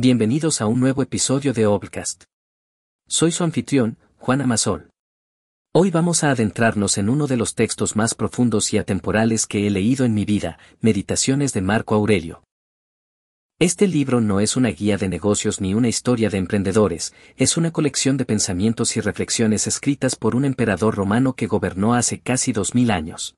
Bienvenidos a un nuevo episodio de Obcast. Soy su anfitrión, Juan Amasol. Hoy vamos a adentrarnos en uno de los textos más profundos y atemporales que he leído en mi vida, Meditaciones de Marco Aurelio. Este libro no es una guía de negocios ni una historia de emprendedores, es una colección de pensamientos y reflexiones escritas por un emperador romano que gobernó hace casi dos mil años.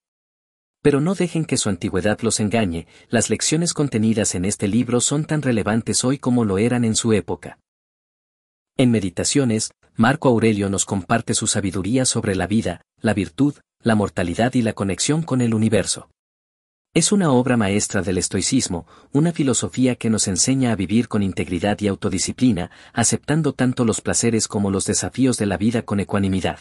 Pero no dejen que su antigüedad los engañe, las lecciones contenidas en este libro son tan relevantes hoy como lo eran en su época. En Meditaciones, Marco Aurelio nos comparte su sabiduría sobre la vida, la virtud, la mortalidad y la conexión con el universo. Es una obra maestra del estoicismo, una filosofía que nos enseña a vivir con integridad y autodisciplina, aceptando tanto los placeres como los desafíos de la vida con ecuanimidad.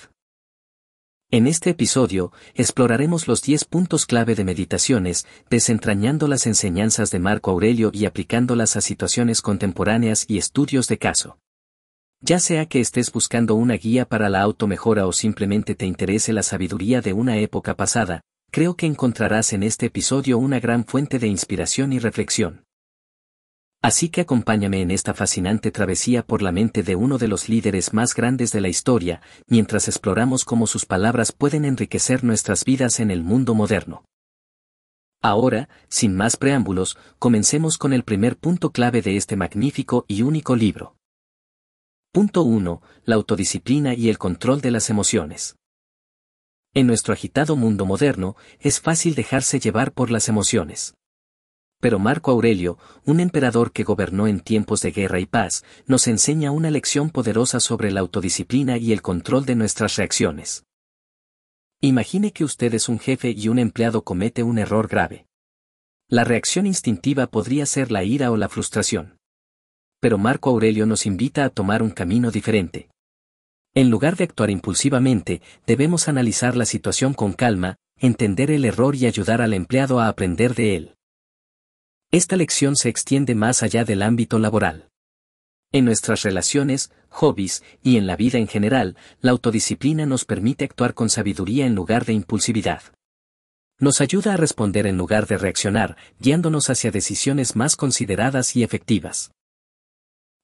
En este episodio, exploraremos los 10 puntos clave de meditaciones, desentrañando las enseñanzas de Marco Aurelio y aplicándolas a situaciones contemporáneas y estudios de caso. Ya sea que estés buscando una guía para la automejora o simplemente te interese la sabiduría de una época pasada, creo que encontrarás en este episodio una gran fuente de inspiración y reflexión. Así que acompáñame en esta fascinante travesía por la mente de uno de los líderes más grandes de la historia, mientras exploramos cómo sus palabras pueden enriquecer nuestras vidas en el mundo moderno. Ahora, sin más preámbulos, comencemos con el primer punto clave de este magnífico y único libro. Punto 1. La autodisciplina y el control de las emociones. En nuestro agitado mundo moderno, es fácil dejarse llevar por las emociones. Pero Marco Aurelio, un emperador que gobernó en tiempos de guerra y paz, nos enseña una lección poderosa sobre la autodisciplina y el control de nuestras reacciones. Imagine que usted es un jefe y un empleado comete un error grave. La reacción instintiva podría ser la ira o la frustración. Pero Marco Aurelio nos invita a tomar un camino diferente. En lugar de actuar impulsivamente, debemos analizar la situación con calma, entender el error y ayudar al empleado a aprender de él. Esta lección se extiende más allá del ámbito laboral. En nuestras relaciones, hobbies y en la vida en general, la autodisciplina nos permite actuar con sabiduría en lugar de impulsividad. Nos ayuda a responder en lugar de reaccionar, guiándonos hacia decisiones más consideradas y efectivas.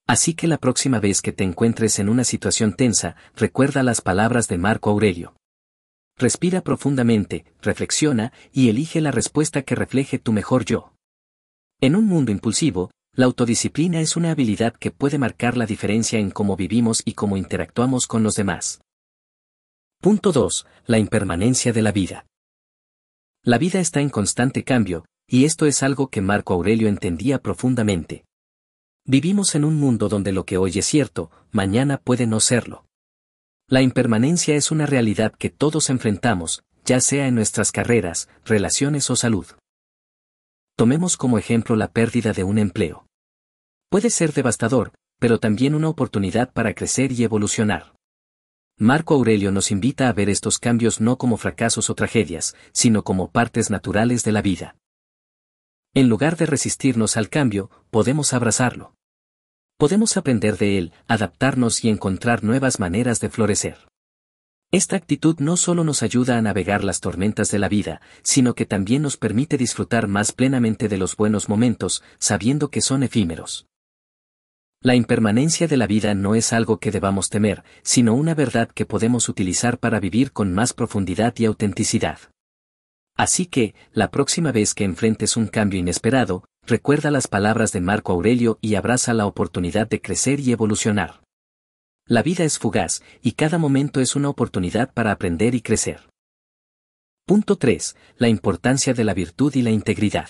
Así que la próxima vez que te encuentres en una situación tensa, recuerda las palabras de Marco Aurelio. Respira profundamente, reflexiona y elige la respuesta que refleje tu mejor yo. En un mundo impulsivo, la autodisciplina es una habilidad que puede marcar la diferencia en cómo vivimos y cómo interactuamos con los demás. Punto 2. La impermanencia de la vida. La vida está en constante cambio, y esto es algo que Marco Aurelio entendía profundamente. Vivimos en un mundo donde lo que hoy es cierto, mañana puede no serlo. La impermanencia es una realidad que todos enfrentamos, ya sea en nuestras carreras, relaciones o salud. Tomemos como ejemplo la pérdida de un empleo. Puede ser devastador, pero también una oportunidad para crecer y evolucionar. Marco Aurelio nos invita a ver estos cambios no como fracasos o tragedias, sino como partes naturales de la vida. En lugar de resistirnos al cambio, podemos abrazarlo. Podemos aprender de él, adaptarnos y encontrar nuevas maneras de florecer. Esta actitud no solo nos ayuda a navegar las tormentas de la vida, sino que también nos permite disfrutar más plenamente de los buenos momentos, sabiendo que son efímeros. La impermanencia de la vida no es algo que debamos temer, sino una verdad que podemos utilizar para vivir con más profundidad y autenticidad. Así que, la próxima vez que enfrentes un cambio inesperado, recuerda las palabras de Marco Aurelio y abraza la oportunidad de crecer y evolucionar. La vida es fugaz, y cada momento es una oportunidad para aprender y crecer. Punto 3. La importancia de la virtud y la integridad.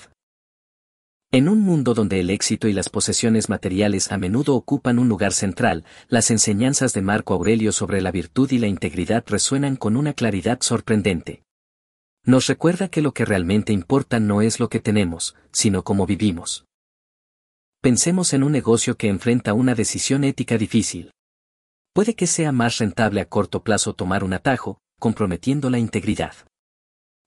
En un mundo donde el éxito y las posesiones materiales a menudo ocupan un lugar central, las enseñanzas de Marco Aurelio sobre la virtud y la integridad resuenan con una claridad sorprendente. Nos recuerda que lo que realmente importa no es lo que tenemos, sino cómo vivimos. Pensemos en un negocio que enfrenta una decisión ética difícil. Puede que sea más rentable a corto plazo tomar un atajo, comprometiendo la integridad.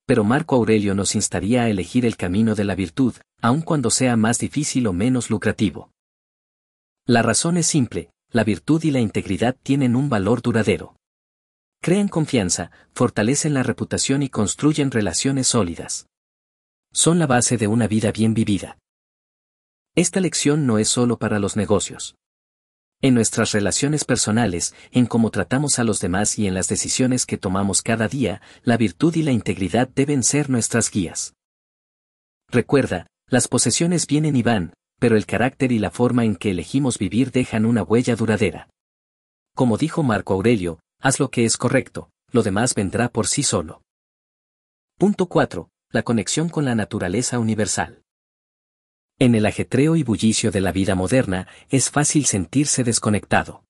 Pero Marco Aurelio nos instaría a elegir el camino de la virtud, aun cuando sea más difícil o menos lucrativo. La razón es simple, la virtud y la integridad tienen un valor duradero. Crean confianza, fortalecen la reputación y construyen relaciones sólidas. Son la base de una vida bien vivida. Esta lección no es solo para los negocios. En nuestras relaciones personales, en cómo tratamos a los demás y en las decisiones que tomamos cada día, la virtud y la integridad deben ser nuestras guías. Recuerda, las posesiones vienen y van, pero el carácter y la forma en que elegimos vivir dejan una huella duradera. Como dijo Marco Aurelio, haz lo que es correcto, lo demás vendrá por sí solo. Punto 4. La conexión con la naturaleza universal. En el ajetreo y bullicio de la vida moderna, es fácil sentirse desconectado.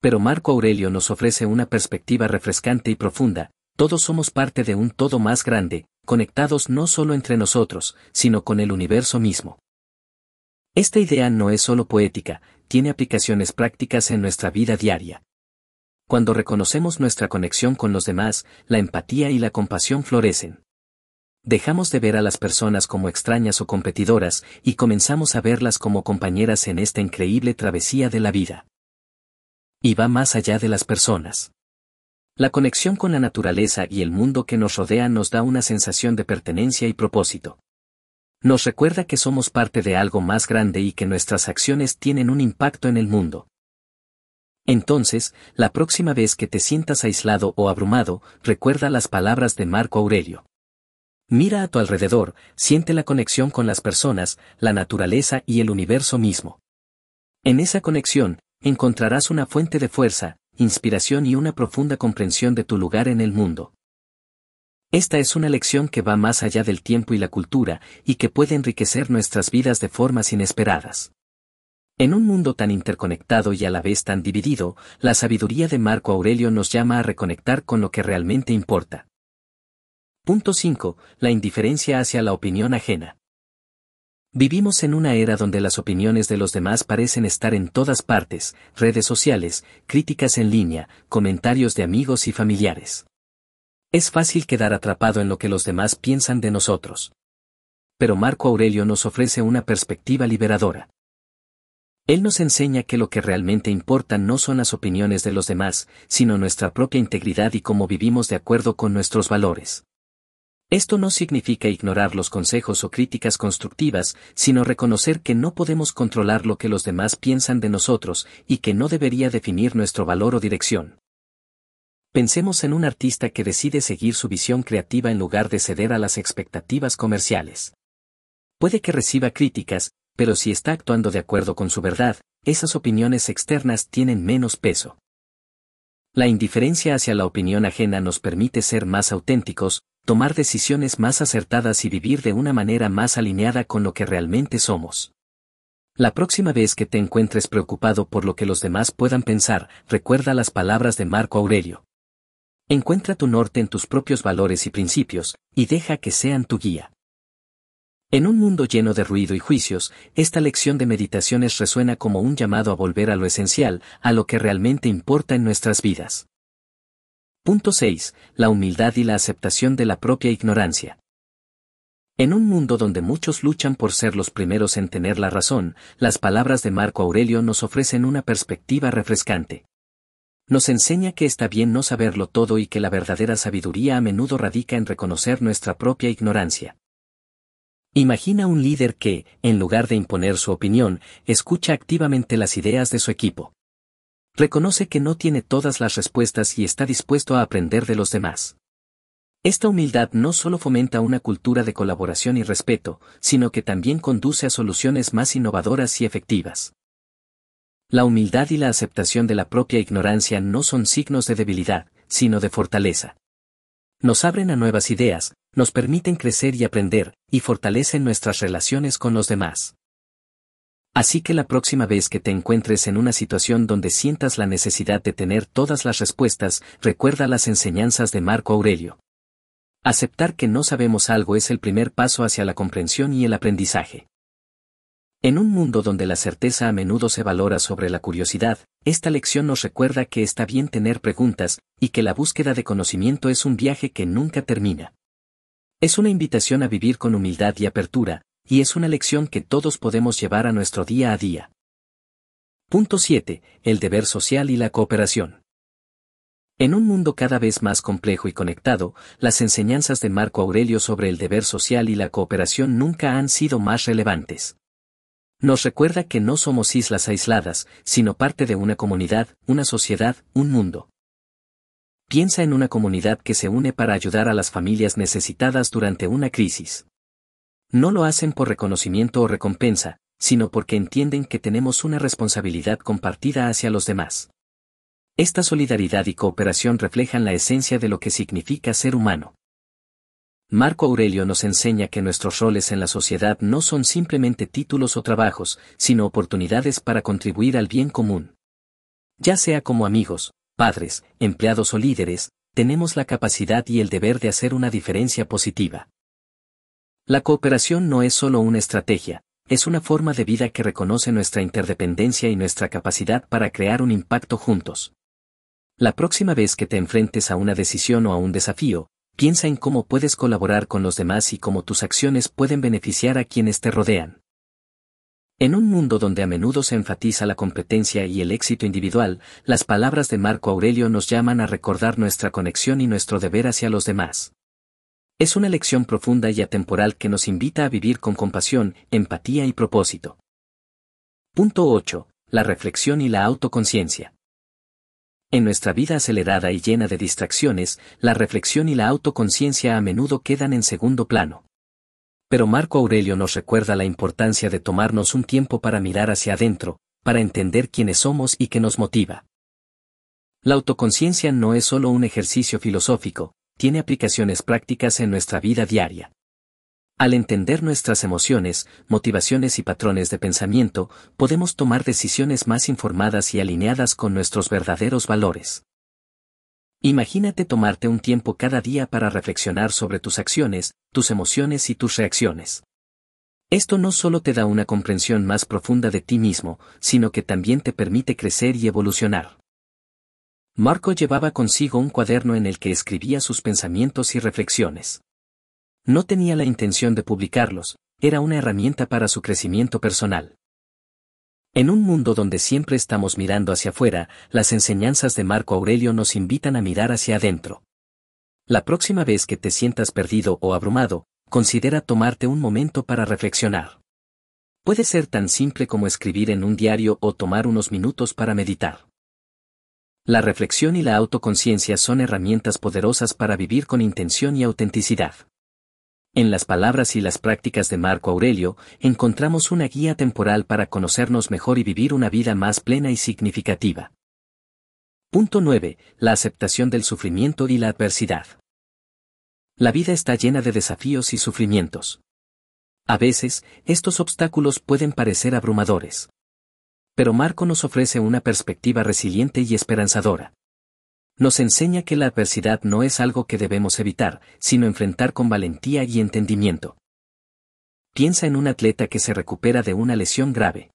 Pero Marco Aurelio nos ofrece una perspectiva refrescante y profunda, todos somos parte de un todo más grande, conectados no solo entre nosotros, sino con el universo mismo. Esta idea no es solo poética, tiene aplicaciones prácticas en nuestra vida diaria. Cuando reconocemos nuestra conexión con los demás, la empatía y la compasión florecen. Dejamos de ver a las personas como extrañas o competidoras y comenzamos a verlas como compañeras en esta increíble travesía de la vida. Y va más allá de las personas. La conexión con la naturaleza y el mundo que nos rodea nos da una sensación de pertenencia y propósito. Nos recuerda que somos parte de algo más grande y que nuestras acciones tienen un impacto en el mundo. Entonces, la próxima vez que te sientas aislado o abrumado, recuerda las palabras de Marco Aurelio. Mira a tu alrededor, siente la conexión con las personas, la naturaleza y el universo mismo. En esa conexión, encontrarás una fuente de fuerza, inspiración y una profunda comprensión de tu lugar en el mundo. Esta es una lección que va más allá del tiempo y la cultura, y que puede enriquecer nuestras vidas de formas inesperadas. En un mundo tan interconectado y a la vez tan dividido, la sabiduría de Marco Aurelio nos llama a reconectar con lo que realmente importa. Punto 5. La indiferencia hacia la opinión ajena. Vivimos en una era donde las opiniones de los demás parecen estar en todas partes, redes sociales, críticas en línea, comentarios de amigos y familiares. Es fácil quedar atrapado en lo que los demás piensan de nosotros. Pero Marco Aurelio nos ofrece una perspectiva liberadora. Él nos enseña que lo que realmente importa no son las opiniones de los demás, sino nuestra propia integridad y cómo vivimos de acuerdo con nuestros valores. Esto no significa ignorar los consejos o críticas constructivas, sino reconocer que no podemos controlar lo que los demás piensan de nosotros y que no debería definir nuestro valor o dirección. Pensemos en un artista que decide seguir su visión creativa en lugar de ceder a las expectativas comerciales. Puede que reciba críticas, pero si está actuando de acuerdo con su verdad, esas opiniones externas tienen menos peso. La indiferencia hacia la opinión ajena nos permite ser más auténticos, tomar decisiones más acertadas y vivir de una manera más alineada con lo que realmente somos. La próxima vez que te encuentres preocupado por lo que los demás puedan pensar, recuerda las palabras de Marco Aurelio. Encuentra tu norte en tus propios valores y principios, y deja que sean tu guía. En un mundo lleno de ruido y juicios, esta lección de meditaciones resuena como un llamado a volver a lo esencial, a lo que realmente importa en nuestras vidas. Punto 6. La humildad y la aceptación de la propia ignorancia. En un mundo donde muchos luchan por ser los primeros en tener la razón, las palabras de Marco Aurelio nos ofrecen una perspectiva refrescante. Nos enseña que está bien no saberlo todo y que la verdadera sabiduría a menudo radica en reconocer nuestra propia ignorancia. Imagina un líder que, en lugar de imponer su opinión, escucha activamente las ideas de su equipo. Reconoce que no tiene todas las respuestas y está dispuesto a aprender de los demás. Esta humildad no solo fomenta una cultura de colaboración y respeto, sino que también conduce a soluciones más innovadoras y efectivas. La humildad y la aceptación de la propia ignorancia no son signos de debilidad, sino de fortaleza. Nos abren a nuevas ideas, nos permiten crecer y aprender, y fortalecen nuestras relaciones con los demás. Así que la próxima vez que te encuentres en una situación donde sientas la necesidad de tener todas las respuestas, recuerda las enseñanzas de Marco Aurelio. Aceptar que no sabemos algo es el primer paso hacia la comprensión y el aprendizaje. En un mundo donde la certeza a menudo se valora sobre la curiosidad, esta lección nos recuerda que está bien tener preguntas, y que la búsqueda de conocimiento es un viaje que nunca termina. Es una invitación a vivir con humildad y apertura, y es una lección que todos podemos llevar a nuestro día a día. Punto 7. El deber social y la cooperación. En un mundo cada vez más complejo y conectado, las enseñanzas de Marco Aurelio sobre el deber social y la cooperación nunca han sido más relevantes. Nos recuerda que no somos islas aisladas, sino parte de una comunidad, una sociedad, un mundo. Piensa en una comunidad que se une para ayudar a las familias necesitadas durante una crisis. No lo hacen por reconocimiento o recompensa, sino porque entienden que tenemos una responsabilidad compartida hacia los demás. Esta solidaridad y cooperación reflejan la esencia de lo que significa ser humano. Marco Aurelio nos enseña que nuestros roles en la sociedad no son simplemente títulos o trabajos, sino oportunidades para contribuir al bien común. Ya sea como amigos, padres, empleados o líderes, tenemos la capacidad y el deber de hacer una diferencia positiva. La cooperación no es solo una estrategia, es una forma de vida que reconoce nuestra interdependencia y nuestra capacidad para crear un impacto juntos. La próxima vez que te enfrentes a una decisión o a un desafío, Piensa en cómo puedes colaborar con los demás y cómo tus acciones pueden beneficiar a quienes te rodean. En un mundo donde a menudo se enfatiza la competencia y el éxito individual, las palabras de Marco Aurelio nos llaman a recordar nuestra conexión y nuestro deber hacia los demás. Es una lección profunda y atemporal que nos invita a vivir con compasión, empatía y propósito. Punto 8. La reflexión y la autoconciencia. En nuestra vida acelerada y llena de distracciones, la reflexión y la autoconciencia a menudo quedan en segundo plano. Pero Marco Aurelio nos recuerda la importancia de tomarnos un tiempo para mirar hacia adentro, para entender quiénes somos y qué nos motiva. La autoconciencia no es solo un ejercicio filosófico, tiene aplicaciones prácticas en nuestra vida diaria. Al entender nuestras emociones, motivaciones y patrones de pensamiento, podemos tomar decisiones más informadas y alineadas con nuestros verdaderos valores. Imagínate tomarte un tiempo cada día para reflexionar sobre tus acciones, tus emociones y tus reacciones. Esto no solo te da una comprensión más profunda de ti mismo, sino que también te permite crecer y evolucionar. Marco llevaba consigo un cuaderno en el que escribía sus pensamientos y reflexiones. No tenía la intención de publicarlos, era una herramienta para su crecimiento personal. En un mundo donde siempre estamos mirando hacia afuera, las enseñanzas de Marco Aurelio nos invitan a mirar hacia adentro. La próxima vez que te sientas perdido o abrumado, considera tomarte un momento para reflexionar. Puede ser tan simple como escribir en un diario o tomar unos minutos para meditar. La reflexión y la autoconciencia son herramientas poderosas para vivir con intención y autenticidad. En las palabras y las prácticas de Marco Aurelio, encontramos una guía temporal para conocernos mejor y vivir una vida más plena y significativa. Punto 9. La aceptación del sufrimiento y la adversidad. La vida está llena de desafíos y sufrimientos. A veces, estos obstáculos pueden parecer abrumadores. Pero Marco nos ofrece una perspectiva resiliente y esperanzadora nos enseña que la adversidad no es algo que debemos evitar, sino enfrentar con valentía y entendimiento. Piensa en un atleta que se recupera de una lesión grave.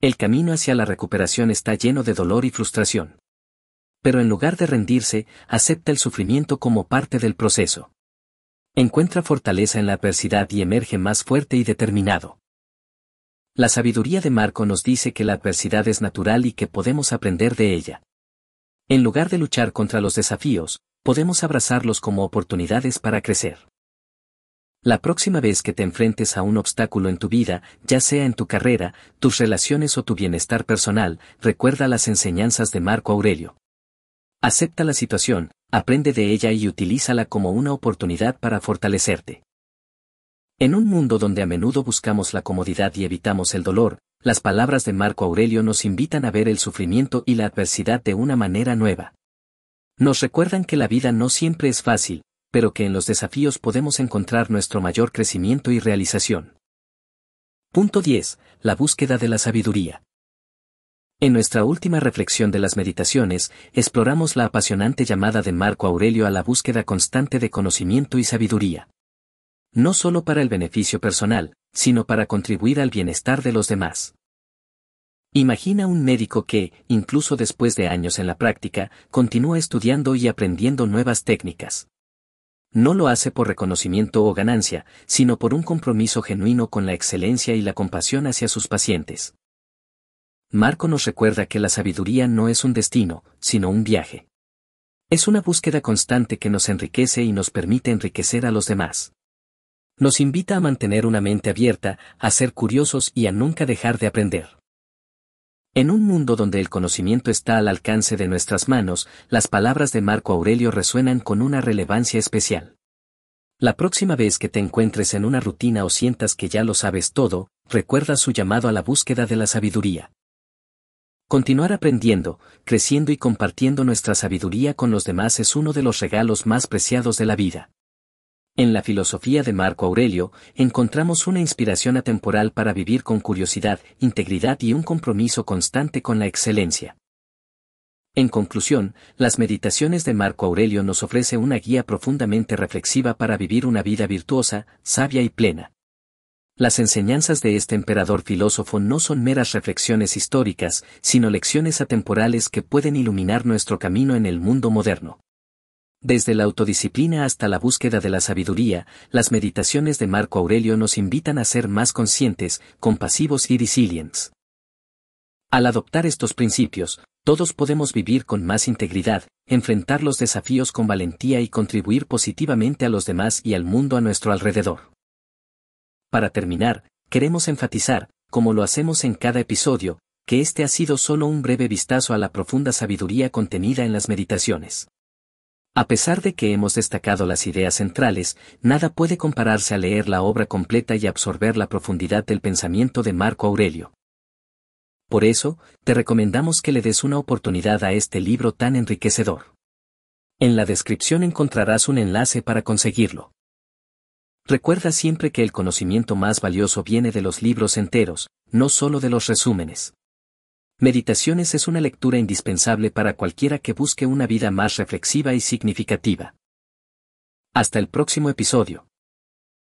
El camino hacia la recuperación está lleno de dolor y frustración. Pero en lugar de rendirse, acepta el sufrimiento como parte del proceso. Encuentra fortaleza en la adversidad y emerge más fuerte y determinado. La sabiduría de Marco nos dice que la adversidad es natural y que podemos aprender de ella. En lugar de luchar contra los desafíos, podemos abrazarlos como oportunidades para crecer. La próxima vez que te enfrentes a un obstáculo en tu vida, ya sea en tu carrera, tus relaciones o tu bienestar personal, recuerda las enseñanzas de Marco Aurelio. Acepta la situación, aprende de ella y utilízala como una oportunidad para fortalecerte. En un mundo donde a menudo buscamos la comodidad y evitamos el dolor, las palabras de Marco Aurelio nos invitan a ver el sufrimiento y la adversidad de una manera nueva. Nos recuerdan que la vida no siempre es fácil, pero que en los desafíos podemos encontrar nuestro mayor crecimiento y realización. Punto 10. La búsqueda de la sabiduría. En nuestra última reflexión de las meditaciones, exploramos la apasionante llamada de Marco Aurelio a la búsqueda constante de conocimiento y sabiduría. No solo para el beneficio personal, sino para contribuir al bienestar de los demás. Imagina un médico que, incluso después de años en la práctica, continúa estudiando y aprendiendo nuevas técnicas. No lo hace por reconocimiento o ganancia, sino por un compromiso genuino con la excelencia y la compasión hacia sus pacientes. Marco nos recuerda que la sabiduría no es un destino, sino un viaje. Es una búsqueda constante que nos enriquece y nos permite enriquecer a los demás. Nos invita a mantener una mente abierta, a ser curiosos y a nunca dejar de aprender. En un mundo donde el conocimiento está al alcance de nuestras manos, las palabras de Marco Aurelio resuenan con una relevancia especial. La próxima vez que te encuentres en una rutina o sientas que ya lo sabes todo, recuerda su llamado a la búsqueda de la sabiduría. Continuar aprendiendo, creciendo y compartiendo nuestra sabiduría con los demás es uno de los regalos más preciados de la vida. En la filosofía de Marco Aurelio, encontramos una inspiración atemporal para vivir con curiosidad, integridad y un compromiso constante con la excelencia. En conclusión, las meditaciones de Marco Aurelio nos ofrece una guía profundamente reflexiva para vivir una vida virtuosa, sabia y plena. Las enseñanzas de este emperador filósofo no son meras reflexiones históricas, sino lecciones atemporales que pueden iluminar nuestro camino en el mundo moderno. Desde la autodisciplina hasta la búsqueda de la sabiduría, las meditaciones de Marco Aurelio nos invitan a ser más conscientes, compasivos y resilientes. Al adoptar estos principios, todos podemos vivir con más integridad, enfrentar los desafíos con valentía y contribuir positivamente a los demás y al mundo a nuestro alrededor. Para terminar, queremos enfatizar, como lo hacemos en cada episodio, que este ha sido solo un breve vistazo a la profunda sabiduría contenida en las meditaciones. A pesar de que hemos destacado las ideas centrales, nada puede compararse a leer la obra completa y absorber la profundidad del pensamiento de Marco Aurelio. Por eso, te recomendamos que le des una oportunidad a este libro tan enriquecedor. En la descripción encontrarás un enlace para conseguirlo. Recuerda siempre que el conocimiento más valioso viene de los libros enteros, no solo de los resúmenes. Meditaciones es una lectura indispensable para cualquiera que busque una vida más reflexiva y significativa. Hasta el próximo episodio.